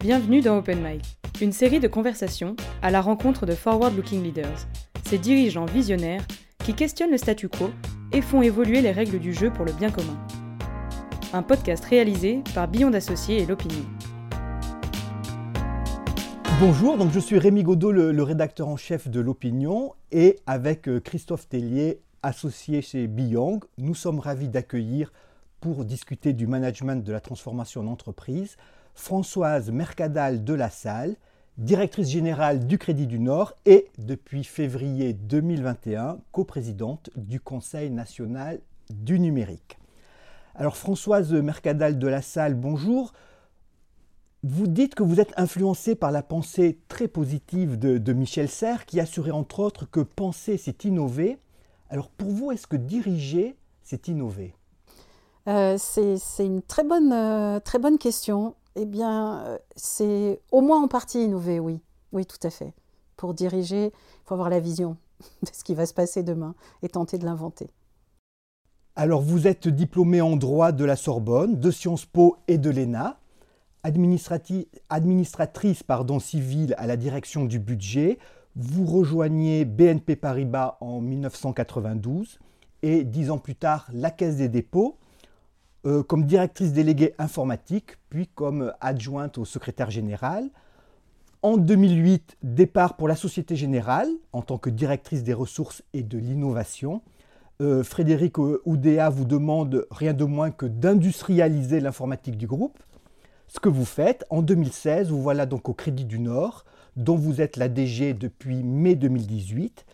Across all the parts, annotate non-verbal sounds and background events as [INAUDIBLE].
Bienvenue dans Open Mic, une série de conversations à la rencontre de forward-looking leaders, ces dirigeants visionnaires qui questionnent le statu quo et font évoluer les règles du jeu pour le bien commun. Un podcast réalisé par Billon d'Associés et l'Opinion. Bonjour, donc je suis Rémi Godot, le, rédacteur en chef de l'Opinion, et avec euh, Christophe Tellier, associé chez Beyond, nous sommes ravis d'accueillir pour discuter du management de la transformation d'entreprise Françoise Mercadal de la Salle, directrice générale du Crédit du Nord et depuis février 2021 coprésidente du Conseil national du numérique. Alors Françoise Mercadal de la Salle, bonjour. Vous dites que vous êtes influencée par la pensée très positive de, Michel Serres qui assurait entre autres que penser c'est innover. Alors pour vous, est-ce que diriger c'est innover? Euh, C'est une très bonne, euh, très bonne question. Eh bien, euh, c'est au moins en partie innover, oui. Oui, tout à fait. Pour diriger, il faut avoir la vision [LAUGHS] de ce qui va se passer demain et tenter de l'inventer. Alors vous êtes diplômée en droit de la Sorbonne, de Sciences Po et de l'ENA administratrice pardon, civile à la direction du budget. Vous rejoignez BNP Paribas en 1992 et dix ans plus tard la Caisse des dépôts euh, comme directrice déléguée informatique, puis comme adjointe au secrétaire général. En 2008, départ pour la Société Générale en tant que directrice des ressources et de l'innovation. Euh, Frédéric Oudéa vous demande rien de moins que d'industrialiser l'informatique du groupe ce que vous faites. En 2016, vous voilà donc au Crédit du Nord, dont vous êtes la DG depuis mai 2018.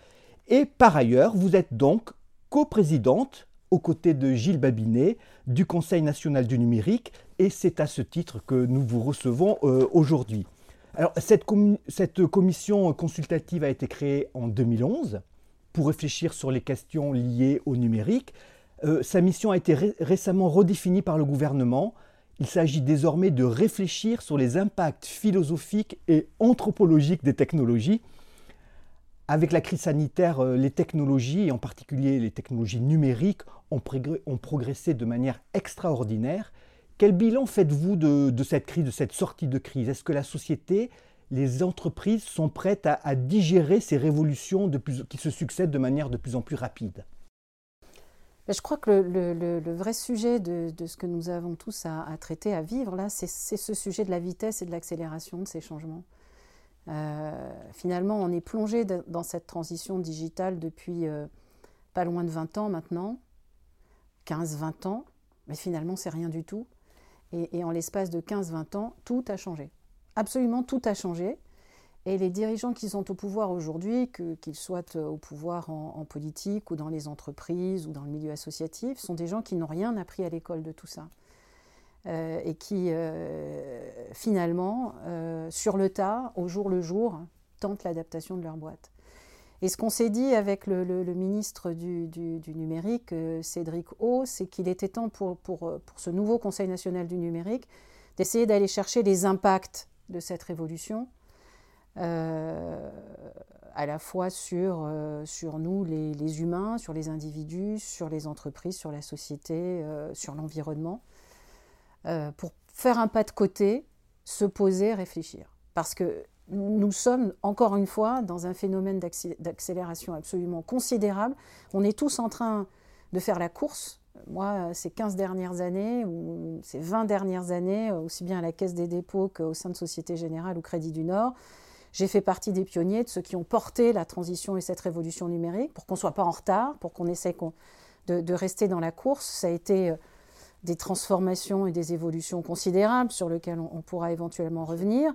Et par ailleurs, vous êtes donc coprésidente aux côtés de Gilles Babinet du Conseil national du numérique. Et c'est à ce titre que nous vous recevons euh, aujourd'hui. Alors, cette, commission consultative a été créée en 2011 pour réfléchir sur les questions liées au numérique. Euh, sa mission a été ré récemment redéfinie par le gouvernement il s'agit désormais de réfléchir sur les impacts philosophiques et anthropologiques des technologies. Avec la crise sanitaire, euh, les technologies, et en particulier les technologies numériques, ont, progressé de manière extraordinaire. Quel bilan faites-vous de, cette crise, de cette sortie de crise? Est-ce que la société, les entreprises sont prêtes à, digérer ces révolutions qui se succèdent de manière de plus en plus rapide? Je crois que le, vrai sujet de, ce que nous avons tous à, traiter, à vivre, là, c'est ce sujet de la vitesse et de l'accélération de ces changements. Euh, finalement, on est plongé dans cette transition digitale depuis euh, pas loin de 20 ans maintenant, 15-20 ans, mais finalement, c'est rien du tout. Et, en l'espace de 15-20 ans, tout a changé. Absolument tout a changé. Et les dirigeants qui sont au pouvoir aujourd'hui, qu'ils soient euh, au pouvoir en, politique ou dans les entreprises ou dans le milieu associatif, sont des gens qui n'ont rien appris à l'école de tout ça. Euh, et qui, euh, finalement, sur le tas, au jour le jour, tentent l'adaptation de leur boîte. Et ce qu'on s'est dit avec le, ministre du, numérique, Cédric O, c'est qu'il était temps pour, pour, pour ce nouveau Conseil national du numérique d'essayer d'aller chercher les impacts de cette révolution euh, à la fois sur, euh, sur nous, les, humains, sur les individus, sur les entreprises, sur la société, euh, sur l'environnement, pour faire un pas de côté, se poser, réfléchir. Parce que nous sommes, encore une fois, dans un phénomène d'accélération absolument considérable. On est tous en train de faire la course. Moi, ces 15 dernières années, ou ces 20 dernières années, aussi bien à la Caisse des dépôts qu'au sein de Société Générale ou Crédit du Nord, j'ai fait partie des pionniers, de ceux qui ont porté la transition et cette révolution numérique, pour qu'on ne soit pas en retard, pour qu'on essaie de, rester dans la course. Ça a été euh, des transformations et des évolutions considérables sur lesquelles on, pourra éventuellement revenir.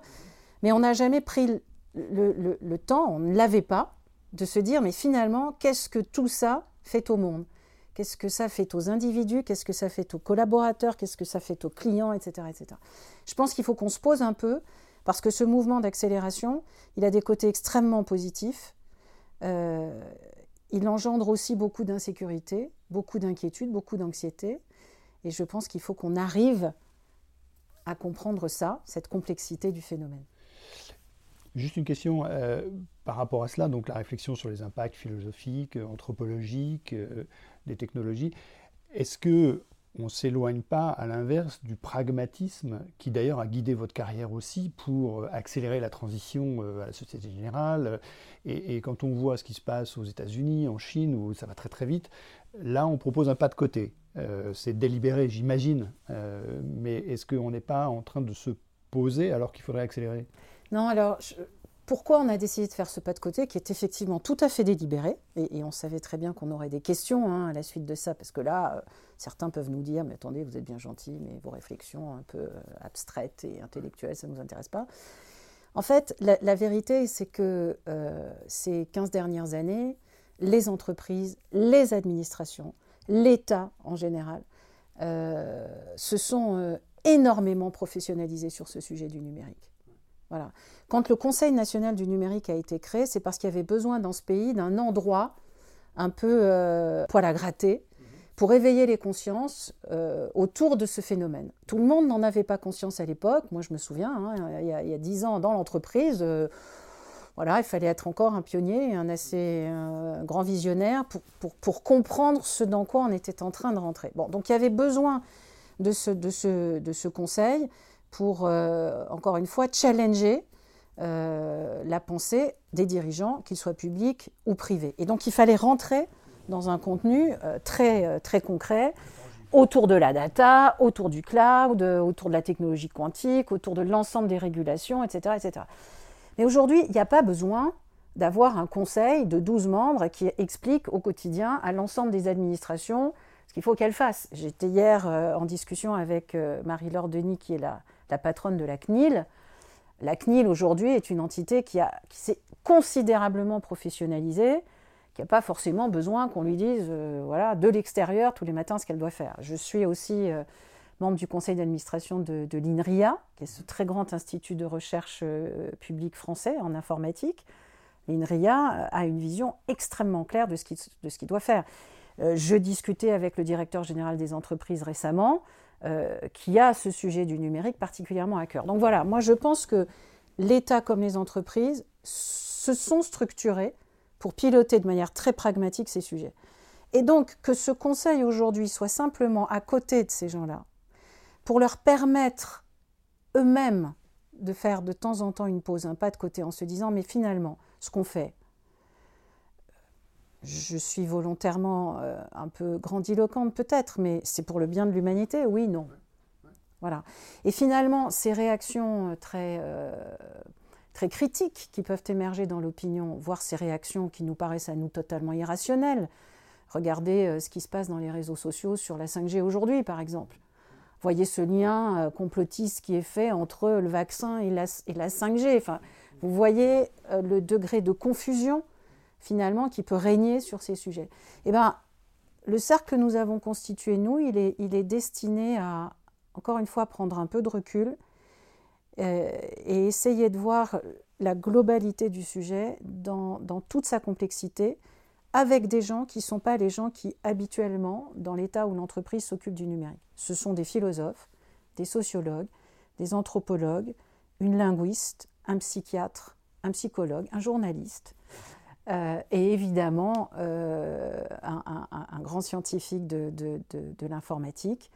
Mais on n'a jamais pris le, temps, on ne l'avait pas, de se dire, mais finalement, qu'est-ce que tout ça fait au monde? Qu'est-ce que ça fait aux individus? Qu'est-ce que ça fait aux collaborateurs? Qu'est-ce que ça fait aux clients? Etc., etc. Je pense qu'il faut qu'on se pose un peu parce que ce mouvement d'accélération, il a des côtés extrêmement positifs. Euh, il engendre aussi beaucoup d'insécurité, beaucoup d'inquiétude, beaucoup d'anxiété. Et je pense qu'il faut qu'on arrive à comprendre ça, cette complexité du phénomène. Juste une question euh, par rapport à cela, donc la réflexion sur les impacts philosophiques, anthropologiques euh, des technologies. Est-ce que on ne s'éloigne pas, à l'inverse, du pragmatisme qui d'ailleurs a guidé votre carrière aussi pour accélérer la transition euh, à la Société Générale. Et, quand on voit ce qui se passe aux États-Unis, en Chine, où ça va très très vite, là on propose un pas de côté. Euh, c'est délibéré, j'imagine, euh, mais est-ce qu'on n'est pas en train de se poser alors qu'il faudrait accélérer? Non, alors pourquoi on a décidé de faire ce pas de côté qui est effectivement tout à fait délibéré? Et, on savait très bien qu'on aurait des questions hein, à la suite de ça parce que là Certains peuvent nous dire, mais attendez, vous êtes bien gentil, mais vos réflexions un peu euh, abstraites et intellectuelles, ça ne nous intéresse pas. En fait, la, vérité, c'est que euh, ces 15 dernières années, les entreprises, les administrations, l'État en général, euh, se sont énormément professionnalisés sur ce sujet du numérique. Voilà. Quand le Conseil national du numérique a été créé, c'est parce qu'il y avait besoin dans ce pays d'un endroit un peu poil à gratter, pour éveiller les consciences euh, autour de ce phénomène. Tout le monde n'en avait pas conscience à l'époque. Moi, je me souviens, hein, il, y a, dix ans dans l'entreprise, euh, voilà, il fallait être encore un pionnier, un assez grand visionnaire pour, comprendre ce dans quoi on était en train de rentrer. Bon, donc il y avait besoin de ce, conseil pour, euh, encore une fois, challenger la pensée des dirigeants, qu'ils soient publics ou privés. Et donc il fallait rentrer dans un contenu euh, très, euh, très concret autour de la data, autour du cloud, autour de la technologie quantique, autour de l'ensemble des régulations, etc. etc. Mais aujourd'hui, il n'y a pas besoin d'avoir un conseil de 12 membres qui explique au quotidien à l'ensemble des administrations ce qu'il faut qu'elles fassent. J'étais hier euh, en discussion avec Marie-Laure Denis, qui est la, patronne de la CNIL. La CNIL, aujourd'hui, est une entité qui, qui s'est considérablement professionnalisée, qui n'a pas forcément besoin qu'on lui dise euh, voilà, de l'extérieur tous les matins ce qu'elle doit faire. Je suis aussi euh, membre du conseil d'administration de, l'INRIA, qui est ce très grand institut de recherche euh, public français en informatique. L'INRIA a une vision extrêmement claire de ce qu'il doit faire. je discutais avec le directeur général des entreprises récemment, qui a ce sujet du numérique particulièrement à cœur. Donc voilà, moi je pense que l'État comme les entreprises se sont structurés pour piloter de manière très pragmatique ces sujets. Et donc que ce conseil aujourd'hui soit simplement à côté de ces gens-là, pour leur permettre eux-mêmes de faire de temps en temps une pause, un pas de côté, en se disant, mais finalement, ce qu'on fait, je suis volontairement euh, un peu grandiloquente peut-être, mais c'est pour le bien de l'humanité, oui, non. Voilà. Et finalement, ces réactions euh, très euh, très critiques qui peuvent émerger dans l'opinion, voire ces réactions qui nous paraissent à nous totalement irrationnelles. Regardez ce qui se passe dans les réseaux sociaux sur la 5G aujourd'hui, par exemple. Voyez ce lien euh, complotiste qui est fait entre le vaccin et la, et la 5G. Enfin, vous voyez euh, le degré de confusion, finalement, qui peut régner sur ces sujets. Eh bien, le cercle que nous avons constitué, nous, il est, il est destiné à, encore une fois, prendre un peu de recul, euh, et essayer de voir la globalité du sujet dans, toute sa complexité avec des gens qui ne sont pas les gens qui habituellement, dans l'État où l'entreprise s'occupe du numérique. Ce sont des philosophes, des sociologues, des anthropologues, une linguiste, un psychiatre, un psychologue, un journaliste, euh, et évidemment euh, un, grand scientifique de l'informatique.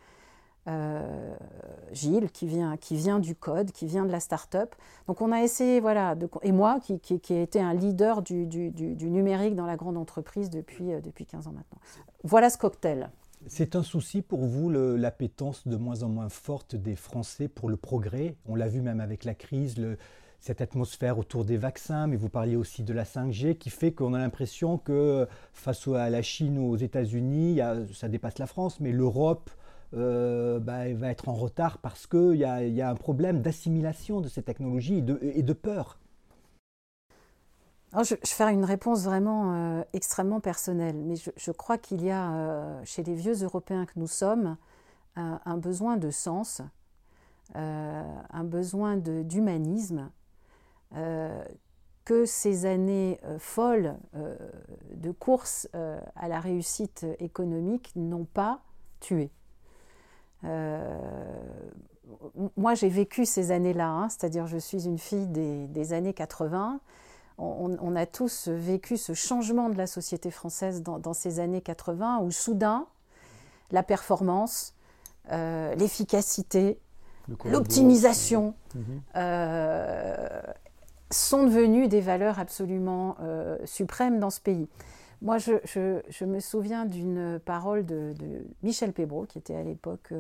Euh, Gilles, qui vient, qui vient du code, qui vient de la start-up. Donc on a essayé, voilà, et moi, qui, qui, ai été un leader du, du, du, numérique dans la grande entreprise depuis, euh, depuis 15 ans maintenant. Voilà ce cocktail. C'est un souci pour vous, l'appétence de moins en moins forte des Français pour le progrès? On l'a vu même avec la crise, cette atmosphère autour des vaccins, mais vous parliez aussi de la 5G, qui fait qu'on a l'impression que face à la Chine ou aux États-Unis, ça dépasse la France, mais l'Europe euh, bah, va être en retard parce qu'il y, a un problème d'assimilation de ces technologies et de, peur. Je, vais faire une réponse vraiment euh, extrêmement personnelle, mais je, crois qu'il y a euh, chez les vieux Européens que nous sommes un, besoin de sens, un besoin d'humanisme que ces années folles de course à la réussite économique n'ont pas tué. Euh, moi, j'ai vécu ces années-là, hein, c'est-à-dire je suis une fille des, années 80. On, a tous vécu ce changement de la société française dans, ces années 80 où soudain, la performance, l'efficacité, l'optimisation, mhm. sont devenues des valeurs absolument suprêmes dans ce pays. Moi, je, me souviens d'une parole de, Michel Pébro, qui était à l'époque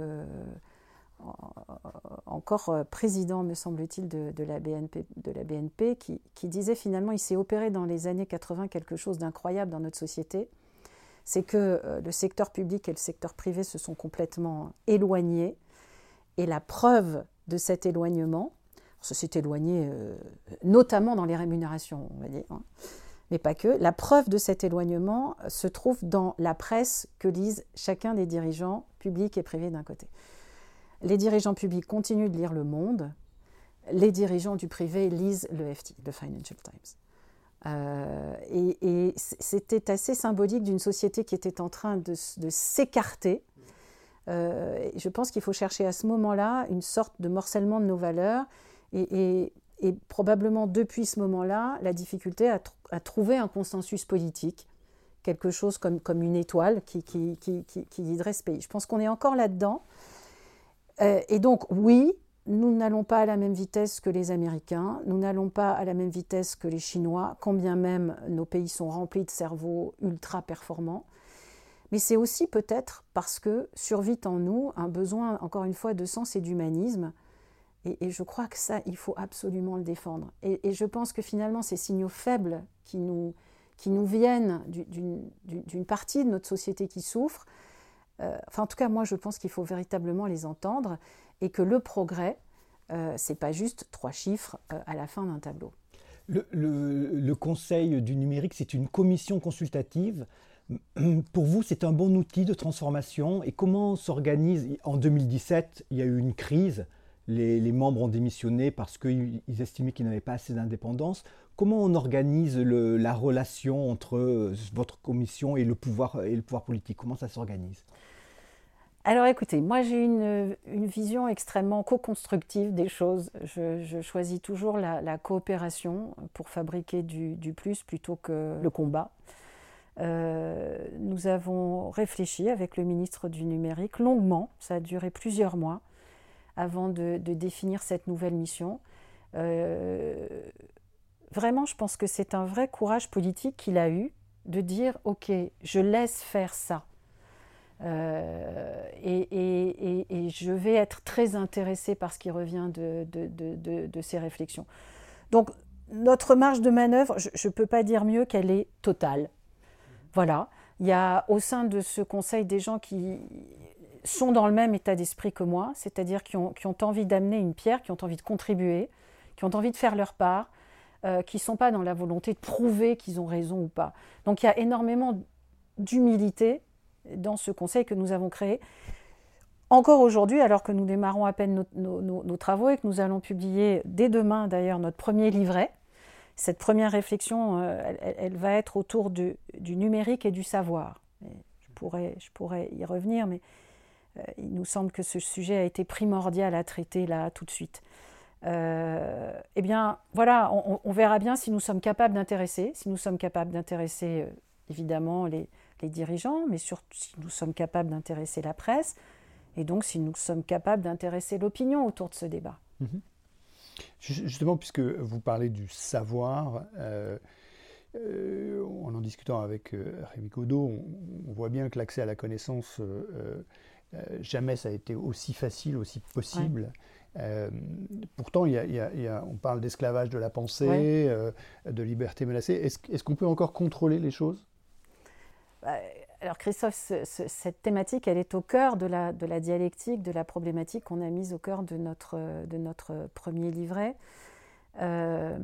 encore euh, président, me semble-t-il, de, la BNP, qui, disait finalement, il s'est opéré dans les années 80 quelque chose d'incroyable dans notre société. C'est que euh, le secteur public et le secteur privé se sont complètement éloignés. Et la preuve de cet éloignement, ça s'est éloigné euh, notamment dans les rémunérations, on va dire, hein, mais pas que, la preuve de cet éloignement se trouve dans la presse que lisent chacun des dirigeants publics et privés d'un côté. Les dirigeants publics continuent de lire Le Monde. Les dirigeants du privé lisent le FT, le Financial Times. Euh, et, c'était assez symbolique d'une société qui était en train de, s'écarter. Euh, je pense qu'il faut chercher à ce moment-là une sorte de morcellement de nos valeurs. Et, probablement depuis ce moment-là, la difficulté à, trouver un consensus politique, quelque chose comme, une étoile qui guiderait ce pays. Je pense qu'on est encore là-dedans. Euh, et donc, oui, nous n'allons pas à la même vitesse que les Américains, nous n'allons pas à la même vitesse que les Chinois, quand bien même nos pays sont remplis de cerveaux ultra performants. Mais c'est aussi peut-être parce que survit en nous un besoin, encore une fois, de sens et d'humanisme. Et, je crois que ça, il faut absolument le défendre. Et, je pense que finalement, ces signaux faibles qui nous, qui nous viennent d'une partie de notre société qui souffre, euh, enfin, en tout cas, moi, je pense qu'il faut véritablement les entendre et que le progrès, euh, c'est pas juste trois chiffres euh, à la fin d'un tableau. Le, Conseil du numérique, c'est une commission consultative. Pour vous, c'est un bon outil de transformation. Et comment s'organise En 2017, il y a eu une crise. Les, membres ont démissionné parce qu'ils estimaient qu'ils n'avaient pas assez d'indépendance. Comment on organise la relation entre votre commission et le pouvoir, et le pouvoir politique? Comment ça s'organise? Alors écoutez, moi j'ai une, vision extrêmement co-constructive des choses. Je, choisis toujours la, coopération pour fabriquer du, plus plutôt que le combat. Euh, nous avons réfléchi avec le ministre du numérique longuement, ça a duré plusieurs mois avant de, définir cette nouvelle mission. Euh, vraiment, je pense que c'est un vrai courage politique qu'il a eu de dire, OK, je laisse faire ça euh, et, je vais être très intéressée par ce qui revient de, de, ces réflexions. Donc, notre marge de manœuvre, je ne peux pas dire mieux qu'elle est totale. Voilà. Il y a au sein de ce conseil des gens qui sont dans le même état d'esprit que moi, c'est-à-dire qui ont, qui ont, envie d'amener une pierre, qui ont envie de contribuer, qui ont envie de faire leur part, euh, qui ne sont pas dans la volonté de prouver qu'ils ont raison ou pas. Donc il y a énormément d'humilité dans ce conseil que nous avons créé. Encore aujourd'hui, alors que nous démarrons à peine nos, travaux et que nous allons publier dès demain d'ailleurs notre premier livret, cette première réflexion, euh, elle, va être autour du numérique et du savoir. je, pourrais, je pourrais y revenir, mais il nous semble que ce sujet a été primordial à traiter là tout de suite. Euh, eh bien, voilà, on, verra bien si nous sommes capables d'intéresser, si nous sommes capables d'intéresser évidemment les, dirigeants, mais surtout si nous sommes capables d'intéresser la presse, et donc si nous sommes capables d'intéresser l'opinion autour de ce débat. Mhm. Justement, puisque vous parlez du savoir, euh, euh, en en discutant avec euh, Rémi Godot, on, voit bien que l'accès à la connaissance, jamais ça a été aussi facile, aussi possible. pourtant, y a, on parle d'esclavage de la pensée, de liberté menacée. Est-ce qu'on peut encore contrôler les choses? Bah, alors Christophe, cette thématique, elle est au cœur de la, de la dialectique, de la problématique qu'on a mise au cœur de notre, de notre premier livret. Euh,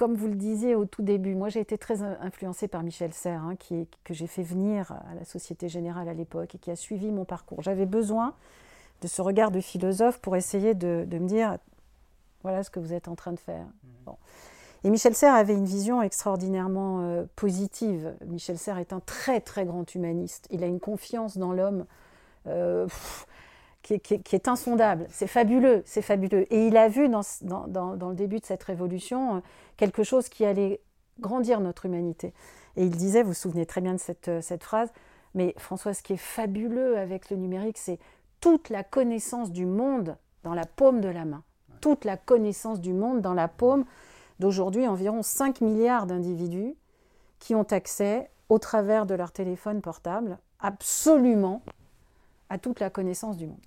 comme vous le disiez au tout début, moi j'ai été très influencée par Michel Serres, hein, qui, que j'ai fait venir à la Société Générale à l'époque et qui a suivi mon parcours. J'avais besoin de ce regard de philosophe pour essayer de, de, me dire, voilà ce que vous êtes en train de faire. Mmh. Bon. Et Michel Serres avait une vision extraordinairement euh, positive. Michel Serres est un très très grand humaniste. Il a une confiance dans l'homme euh, qui, est insondable. C'est fabuleux, c'est fabuleux. Et il a vu dans, dans, le début de cette révolution euh, quelque chose qui allait grandir notre humanité. Et il disait, vous vous souvenez très bien de cette, cette phrase, Mais François, ce qui est fabuleux avec le numérique, c'est toute la connaissance du monde dans la paume de la main. Toute la connaissance du monde dans la paume d'aujourd'hui environ 5 milliards d'individus qui ont accès au travers de leur téléphone portable absolument à toute la connaissance du monde.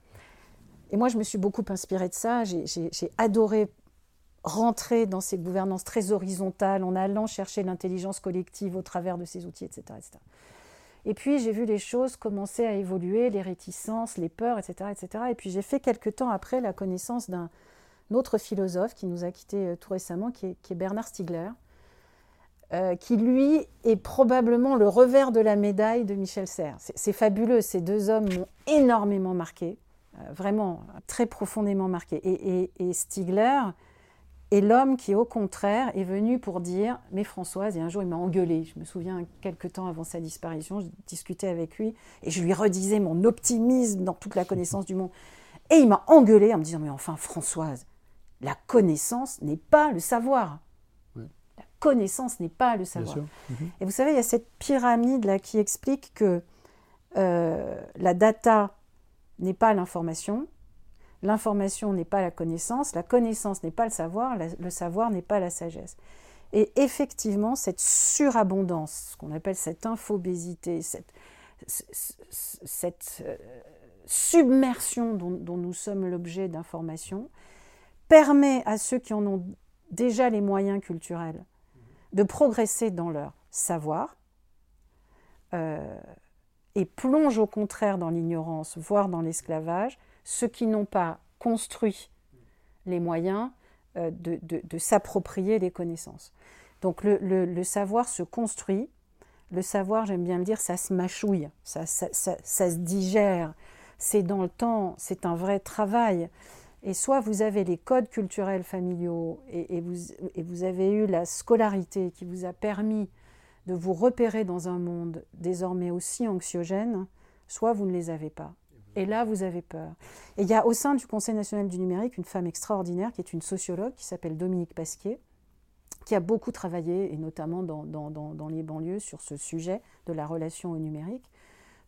Et moi, je me suis beaucoup inspirée de ça. J'ai adoré rentrer dans ces gouvernances très horizontales en allant chercher l'intelligence collective au travers de ces outils, etc. etc. Et puis j'ai vu les choses commencer à évoluer, les réticences, les peurs, etc. etc. Et puis j'ai fait quelque temps après la connaissance d'un autre philosophe qui nous a quittés euh, tout récemment, qui est, Bernard Stiegler, euh, qui lui est probablement le revers de la médaille de Michel Serres. C'est fabuleux, ces deux hommes m'ont énormément marqué, vraiment très profondément marqué. Et, et et l'homme qui, au contraire, est venu pour dire Mais Françoise, et un jour il m'a engueulé. Je me souviens, quelques temps avant sa disparition, je discutais avec lui et je lui redisais mon optimisme dans toute la connaissance du monde. Et il m'a engueulé en me disant Mais enfin, Françoise, la connaissance n'est pas le savoir. La connaissance n'est pas le savoir. Mhm. Et vous savez, il y a cette pyramide là qui explique que euh, la data n'est pas l'information, L'information n'est pas la connaissance, la connaissance n'est pas le savoir, le savoir n'est pas la sagesse. Et effectivement, cette surabondance, ce qu'on appelle cette infobésité, cette, cette euh, submersion dont, nous sommes l'objet d'informations, permet à ceux qui en ont déjà les moyens culturels de progresser dans leur savoir euh, et plonge au contraire dans l'ignorance, voire dans l'esclavage, ceux qui n'ont pas construit les moyens euh, de, s'approprier les connaissances. Donc le, savoir se construit, le savoir, j'aime bien le dire, ça se mâchouille, ça, se digère, c'est dans le temps, c'est un vrai travail. Et soit vous avez les codes culturels familiaux et, vous, et, vous, avez eu la scolarité qui vous a permis de vous repérer dans un monde désormais aussi anxiogène, soit vous ne les avez pas. Et là, vous avez peur. Et il y a au sein du Conseil national du numérique une femme extraordinaire qui est une sociologue qui s'appelle Dominique Pasquier, qui a beaucoup travaillé, et notamment dans, dans, dans, les banlieues, sur ce sujet de la relation au numérique,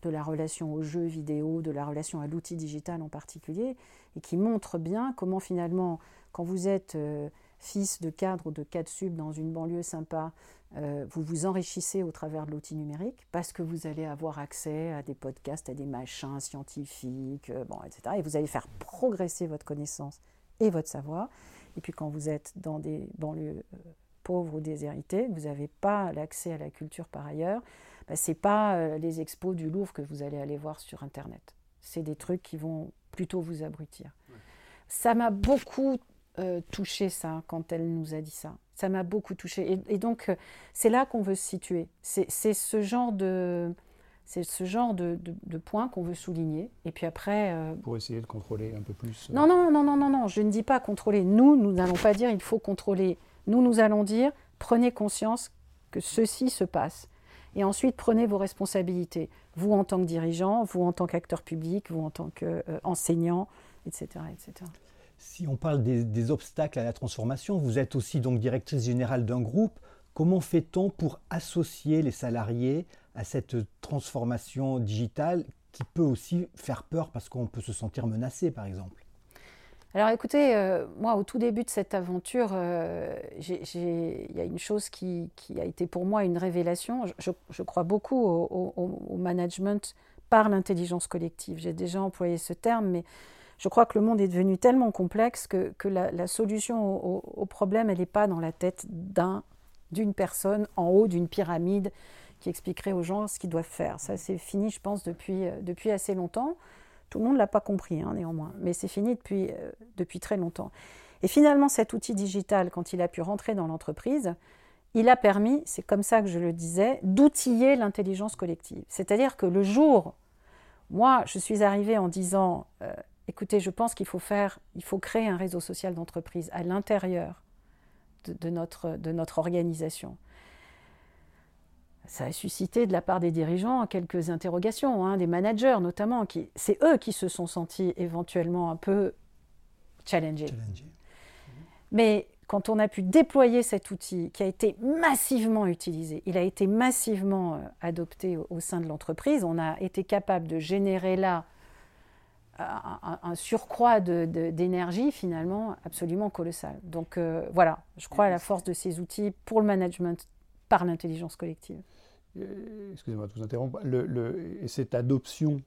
de la relation aux jeux vidéo, de la relation à l'outil digital en particulier, et qui montre bien comment finalement, quand vous êtes euh, fils de cadre ou de cadre sub dans une banlieue sympa, euh, vous vous enrichissez au travers de l'outil numérique parce que vous allez avoir accès à des podcasts, à des machins scientifiques, euh, bon, etc. Et vous allez faire progresser votre connaissance et votre savoir. Et puis quand vous êtes dans des banlieues pauvres ou déshéritées, vous n'avez pas l'accès à la culture par ailleurs, bah, ce n'est pas les expos du Louvre que vous allez aller voir sur Internet. C'est des trucs qui vont plutôt vous abrutir. Ça m'a beaucoup touché ça quand elle nous a dit ça. Ça m'a beaucoup touché. Et, donc, euh, c'est là qu'on veut se situer. C'est ce genre de, c'est ce genre de, de, point qu'on veut souligner. Et puis après. Euh, Pour essayer de contrôler un peu plus. Euh, non, non, non, non, non, non. Je ne dis pas contrôler. Nous, nous n'allons pas dire il faut contrôler. Nous, nous allons dire prenez conscience que ceci se passe. Et ensuite, prenez vos responsabilités. Vous en tant que dirigeant, vous en tant qu'acteur public, vous en tant qu'enseignant, etc., etc. Si on parle des, obstacles à la transformation, vous êtes aussi donc directrice générale d'un groupe. Comment fait-on pour associer les salariés à cette transformation digitale qui peut aussi faire peur parce qu'on peut se sentir menacé, par exemple? Alors écoutez, euh, moi au tout début de cette aventure, euh, il y a une chose qui, a été pour moi une révélation. Je, crois beaucoup au management par l'intelligence collective. J'ai déjà employé ce terme, mais je crois que le monde est devenu tellement complexe que, la, solution au, problème, elle n'est pas dans la tête d'un, d'une personne en haut d'une pyramide qui expliquerait aux gens ce qu'ils doivent faire. Ça, c'est fini, je pense, depuis, euh, depuis assez longtemps. Tout le monde ne l'a pas compris, hein, néanmoins, mais c'est fini depuis, euh, depuis très longtemps. Et finalement, cet outil digital, quand il a pu rentrer dans l'entreprise, il a permis, c'est comme ça que je le disais, d'outiller l'intelligence collective. C'est-à-dire que le jour, moi, je suis arrivée en disant, euh, Écoutez, je pense qu'il faut faire, il faut créer un réseau social d'entreprise à l'intérieur de, notre, de notre organisation. Ça a suscité de la part des dirigeants quelques interrogations, hein, des managers notamment. Qui, c'est eux qui se sont sentis éventuellement un peu challengés. Mais quand on a pu déployer cet outil qui a été massivement utilisé, il a été massivement euh, adopté au, sein de l'entreprise, on a été capable de générer là un, surcroît d'énergie finalement absolument colossal. Donc euh, voilà, je crois à la force de ces outils pour le management par l'intelligence collective. Euh, excusez-moi de vous interrompre. Le, cette adoption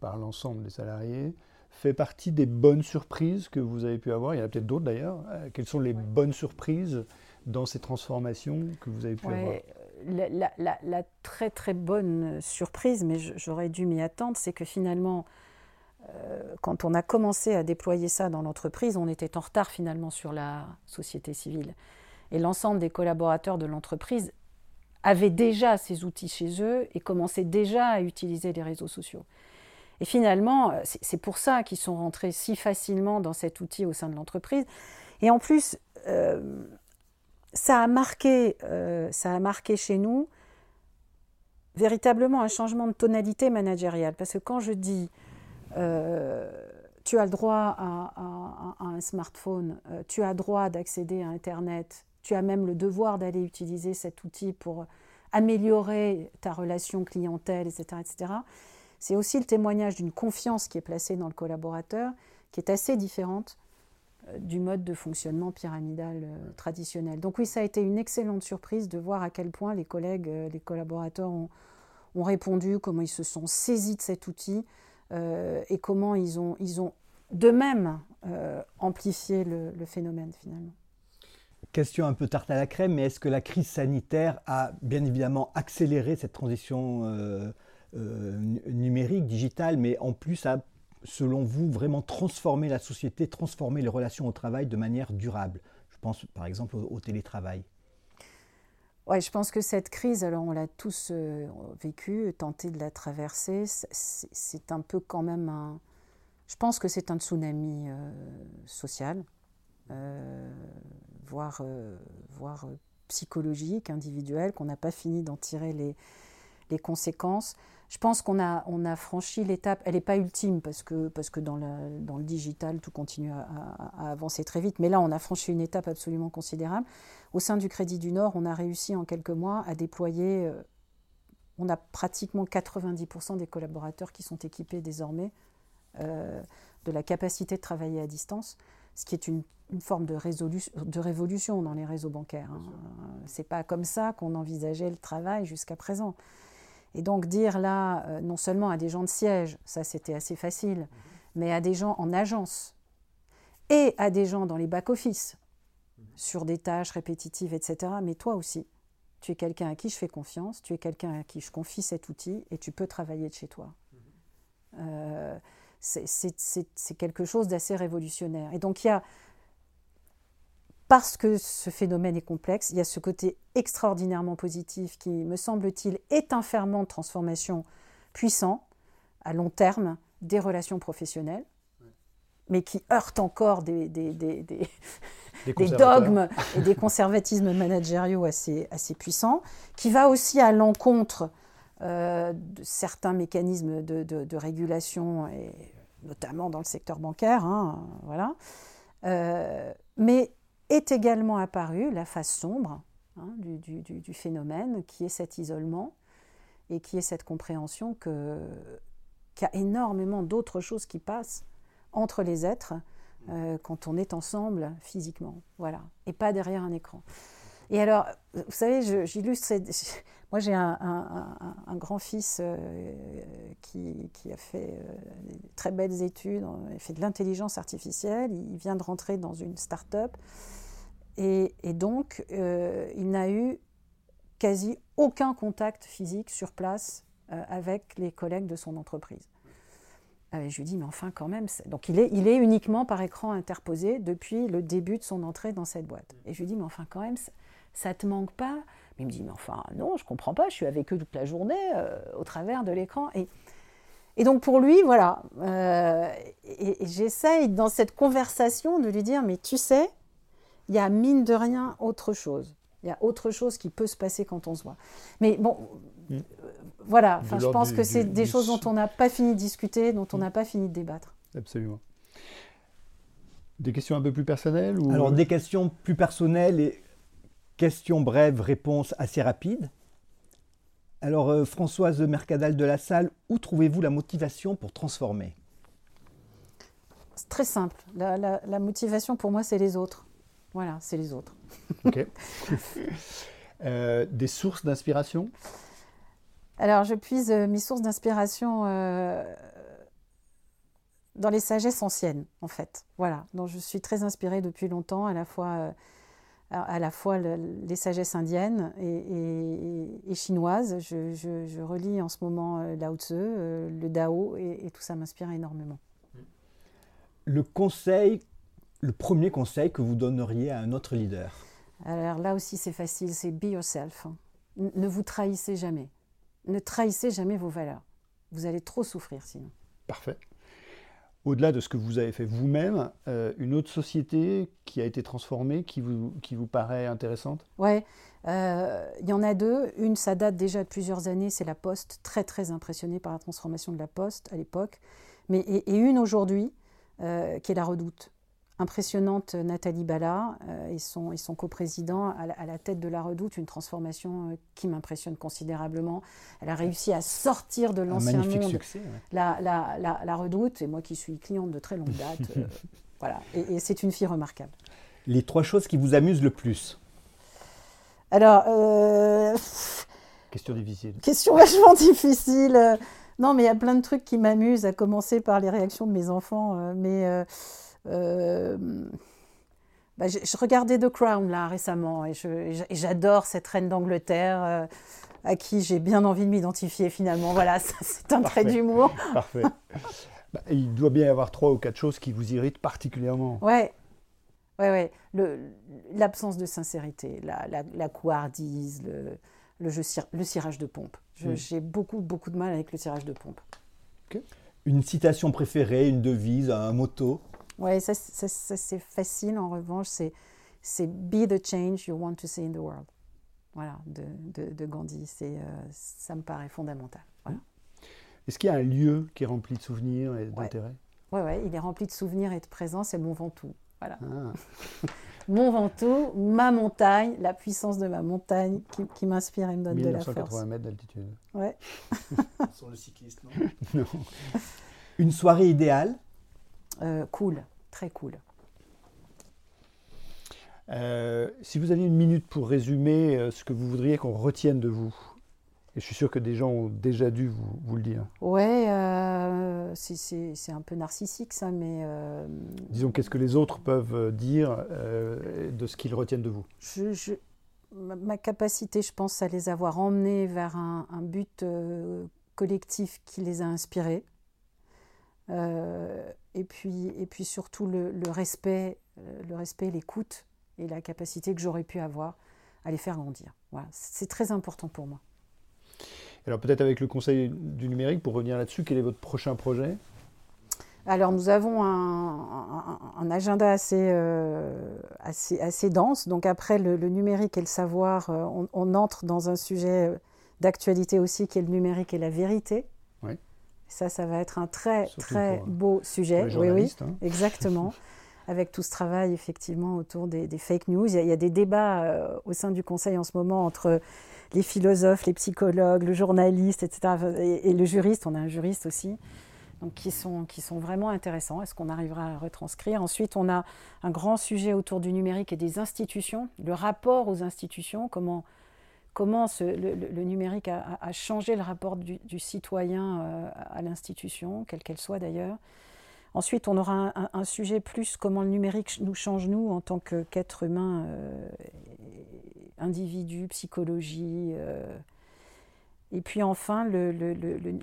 par l'ensemble des salariés, fait partie des bonnes surprises que vous avez pu avoir Il y en a peut-être d'autres d'ailleurs. Euh, quelles sont les bonnes surprises dans ces transformations que vous avez pu avoir? la, très très bonne surprise, mais j'aurais dû m'y attendre, c'est que finalement, euh, quand on a commencé à déployer ça dans l'entreprise, on était en retard finalement sur la société civile. Et l'ensemble des collaborateurs de l'entreprise avaient déjà ces outils chez eux et commençaient déjà à utiliser les réseaux sociaux. Et finalement, euh, c'est pour ça qu'ils sont rentrés si facilement dans cet outil au sein de l'entreprise. Et en plus, euh, ça, a marqué, euh, ça a marqué chez nous véritablement un changement de tonalité managériale. Parce que quand je dis tu as le droit à, un smartphone, tu as droit d'accéder à Internet, tu as même le devoir d'aller utiliser cet outil pour améliorer ta relation clientèle, etc., etc c'est aussi le témoignage d'une confiance qui est placée dans le collaborateur, qui est assez différente euh, du mode de fonctionnement pyramidal euh, traditionnel. Donc oui, ça a été une excellente surprise de voir à quel point les collègues, euh, les collaborateurs ont, répondu, comment ils se sont saisis de cet outil et comment ils ont, ils ont d'eux-mêmes amplifié le, phénomène finalement. Question un peu tarte à la crème, mais est-ce que la crise sanitaire a bien évidemment accéléré cette transition euh, numérique, digital, mais en plus a, selon vous, vraiment transformé la société, transformé les relations au travail de manière durable? Je pense par exemple au, télétravail. Oui, je pense que cette crise, alors on l'a tous euh, vécu, tenté de la traverser, c'est un peu quand même un... Je pense que c'est un tsunami euh, social, voire, voire psychologique, individuel, qu'on n'a pas fini d'en tirer les, les conséquences. Je pense qu'on a, on a franchi l'étape, elle n'est pas ultime parce que, parce que dans, le, dans le digital, tout continue à, avancer très vite, mais là, on a franchi une étape absolument considérable. Au sein du Crédit du Nord, on a réussi en quelques mois à déployer, euh, on a pratiquement 90% des collaborateurs qui sont équipés désormais euh, de la capacité de travailler à distance, ce qui est une, une forme de, de, révolution dans les réseaux bancaires. Hein. Ce n'est pas comme ça qu'on envisageait le travail jusqu'à présent. Et donc dire là, euh, non seulement à des gens de siège, ça c'était assez facile, mhm. mais à des gens en agence et à des gens dans les back-office, mhm. sur des tâches répétitives, etc. Mais toi aussi, tu es quelqu'un à qui je fais confiance, tu es quelqu'un à qui je confie cet outil et tu peux travailler de chez toi. Mhm. Euh, c'est quelque chose d'assez révolutionnaire. Et donc il y a parce que ce phénomène est complexe, il y a ce côté extraordinairement positif qui, me semble-t-il, est un ferment de transformation puissant à long terme des relations professionnelles, mais qui heurte encore des, [LAUGHS] dogmes et des conservatismes managériaux assez, assez puissants, qui va aussi à l'encontre de certains mécanismes de, régulation, et notamment dans le secteur bancaire. Hein, voilà. Euh, mais est également apparue la face sombre hein, du, phénomène, qui est cet isolement et qui est cette compréhension qu'il y a énormément d'autres choses qui passent entre les êtres euh, quand on est ensemble physiquement, voilà, et pas derrière un écran. Et alors, vous savez, j'illustre. [LAUGHS] Moi, j'ai un, grand-fils euh, qui, a fait euh, très belles études, il fait de l'intelligence artificielle, il vient de rentrer dans une start-up. Et, donc, euh, il n'a eu quasi aucun contact physique sur place euh, avec les collègues de son entreprise. Euh, je lui dis, mais enfin, quand même. Donc, il est uniquement par écran interposé depuis le début de son entrée dans cette boîte. Et je lui dis, mais enfin, quand même, ça, ne te manque pas? Il me dit, mais enfin, non, je comprends pas. Je suis avec eux toute la journée au travers de l'écran. Et, et donc, pour lui, voilà. et j'essaye, dans cette conversation, de lui dire, mais tu sais, il y a mine de rien autre chose. Il y a autre chose qui peut se passer quand on se voit. Mais bon, mm. euh, voilà, enfin, je pense que c'est des choses dont on n'a pas fini de discuter, dont on mm. n'a pas fini de débattre. Absolument. Des questions un peu plus personnelles ou... Alors des questions plus personnelles et questions brèves, réponses assez rapides. Alors euh, Françoise Mercadal de la Salle, où trouvez-vous la motivation pour transformer? C'est très simple. La, la motivation pour moi, c'est les autres. Voilà, c'est les autres. [LAUGHS] Ok. Euh, des sources d'inspiration? Alors, je puise euh, mes sources d'inspiration dans les sagesses anciennes, en fait. Voilà, dont je suis très inspirée depuis longtemps, à la fois, à la fois les sagesses indiennes et, chinoises. Je, relis en ce moment Lao Tzu, le Dao, et, et tout ça m'inspire énormément. Le conseil le premier conseil que vous donneriez à un autre leader? Alors là aussi c'est facile, c'est be yourself. Ne vous trahissez jamais. Ne trahissez jamais vos valeurs. Vous allez trop souffrir sinon. Parfait. Au-delà de ce que vous avez fait vous-même, euh, une autre société qui a été transformée, qui vous, paraît intéressante? Oui, euh, il y en a deux. Une, ça date déjà de plusieurs années, c'est la Poste, très très impressionnée par la transformation de la Poste à l'époque. Et, une aujourd'hui, euh, qui est la Redoute impressionnante Nathalie Bala euh, et son, et son coprésident à, la tête de la Redoute, une transformation euh, qui m'impressionne considérablement. Elle a réussi à sortir de l'ancien monde succès, la, la, la, Redoute, et moi qui suis cliente de très longue date, euh, [LAUGHS] voilà, et, c'est une fille remarquable. Les trois choses qui vous amusent le plus Alors... question difficile. Question vachement difficile. Non, mais il y a plein de trucs qui m'amusent, à commencer par les réactions de mes enfants, mais... Euh, bah, je, regardais The Crown là récemment et j'adore cette reine d'Angleterre euh, à qui j'ai bien envie de m'identifier finalement. Voilà, c'est un trait d'humour. Parfait. Bah, il doit bien y avoir trois ou quatre choses qui vous irritent particulièrement. Ouais, ouais, ouais. L'absence de sincérité, la, la, couardise, le, le, jeu, le cirage de pompe. J'ai beaucoup, beaucoup de mal avec le cirage de pompe. Une citation préférée, une devise, un motto? Oui, ça, c'est facile. En revanche, c'est Be the change you want to see in the world. Voilà, de, de, Gandhi. Euh, ça me paraît fondamental. Voilà. Est-ce qu'il y a un lieu qui est rempli de souvenirs et d'intérêt Oui, ouais, il est rempli de souvenirs et de présence. C'est Mont Ventoux. Voilà. Ah. [LAUGHS] Mont Ventoux, ma montagne, la puissance de ma montagne qui, qui m'inspire et me donne de la force. 1980 mètres d'altitude. Ouais. [LAUGHS] Sur le cycliste, non, [LAUGHS] non. Une soirée idéale? Euh, cool, très cool. Euh, si vous aviez une minute pour résumer euh, ce que vous voudriez qu'on retienne de vous, et je suis sûr que des gens ont déjà dû vous, vous le dire. Ouais, c'est un peu narcissique ça, mais. Disons, qu'est-ce que les autres peuvent dire de ce qu'ils retiennent de vous? Je, ma, capacité, je pense, à les avoir emmenés vers un, un but collectif qui les a inspirés. Et, puis, et puis surtout le, le respect, le respect, l'écoute et la capacité que j'aurais pu avoir à les faire grandir. Voilà, c'est très important pour moi. Alors peut-être avec le Conseil du numérique, pour revenir là-dessus, quel est votre prochain projet? Alors nous avons un, un, agenda assez, euh, assez, assez, dense. Donc après le, numérique et le savoir, euh, on, on, entre dans un sujet d'actualité aussi qui est le numérique et la vérité. Ça, ça va être un très, très beau sujet. oui, oui, hein. exactement. [LAUGHS] Avec tout ce travail, effectivement, autour des, fake news. Il y, a, des débats euh, au sein du Conseil en ce moment entre les philosophes, les psychologues, le journaliste, etc. Et, le juriste, on a un juriste aussi. Donc, qui sont, qui sont vraiment intéressants. Est-ce qu'on arrivera à retranscrire? Ensuite, on a un grand sujet autour du numérique et des institutions, le rapport aux institutions, comment comment le, numérique a, changé le rapport du, citoyen euh, à l'institution, quelle qu'elle soit d'ailleurs. Ensuite, on aura un, sujet plus comment le numérique nous change nous en tant qu'être humain, euh, individu, psychologie. Euh. et puis enfin, le,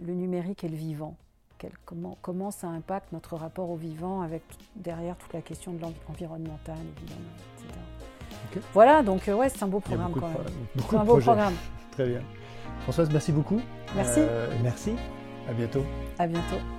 numérique et le vivant. comment, comment ça impacte notre rapport au vivant avec derrière toute la question de l'environnemental, évidemment, etc. Voilà, donc euh, ouais, c'est un beau programme quand même. C'est un beau programme. Très bien. Françoise, merci beaucoup. Merci. merci. À bientôt. À bientôt.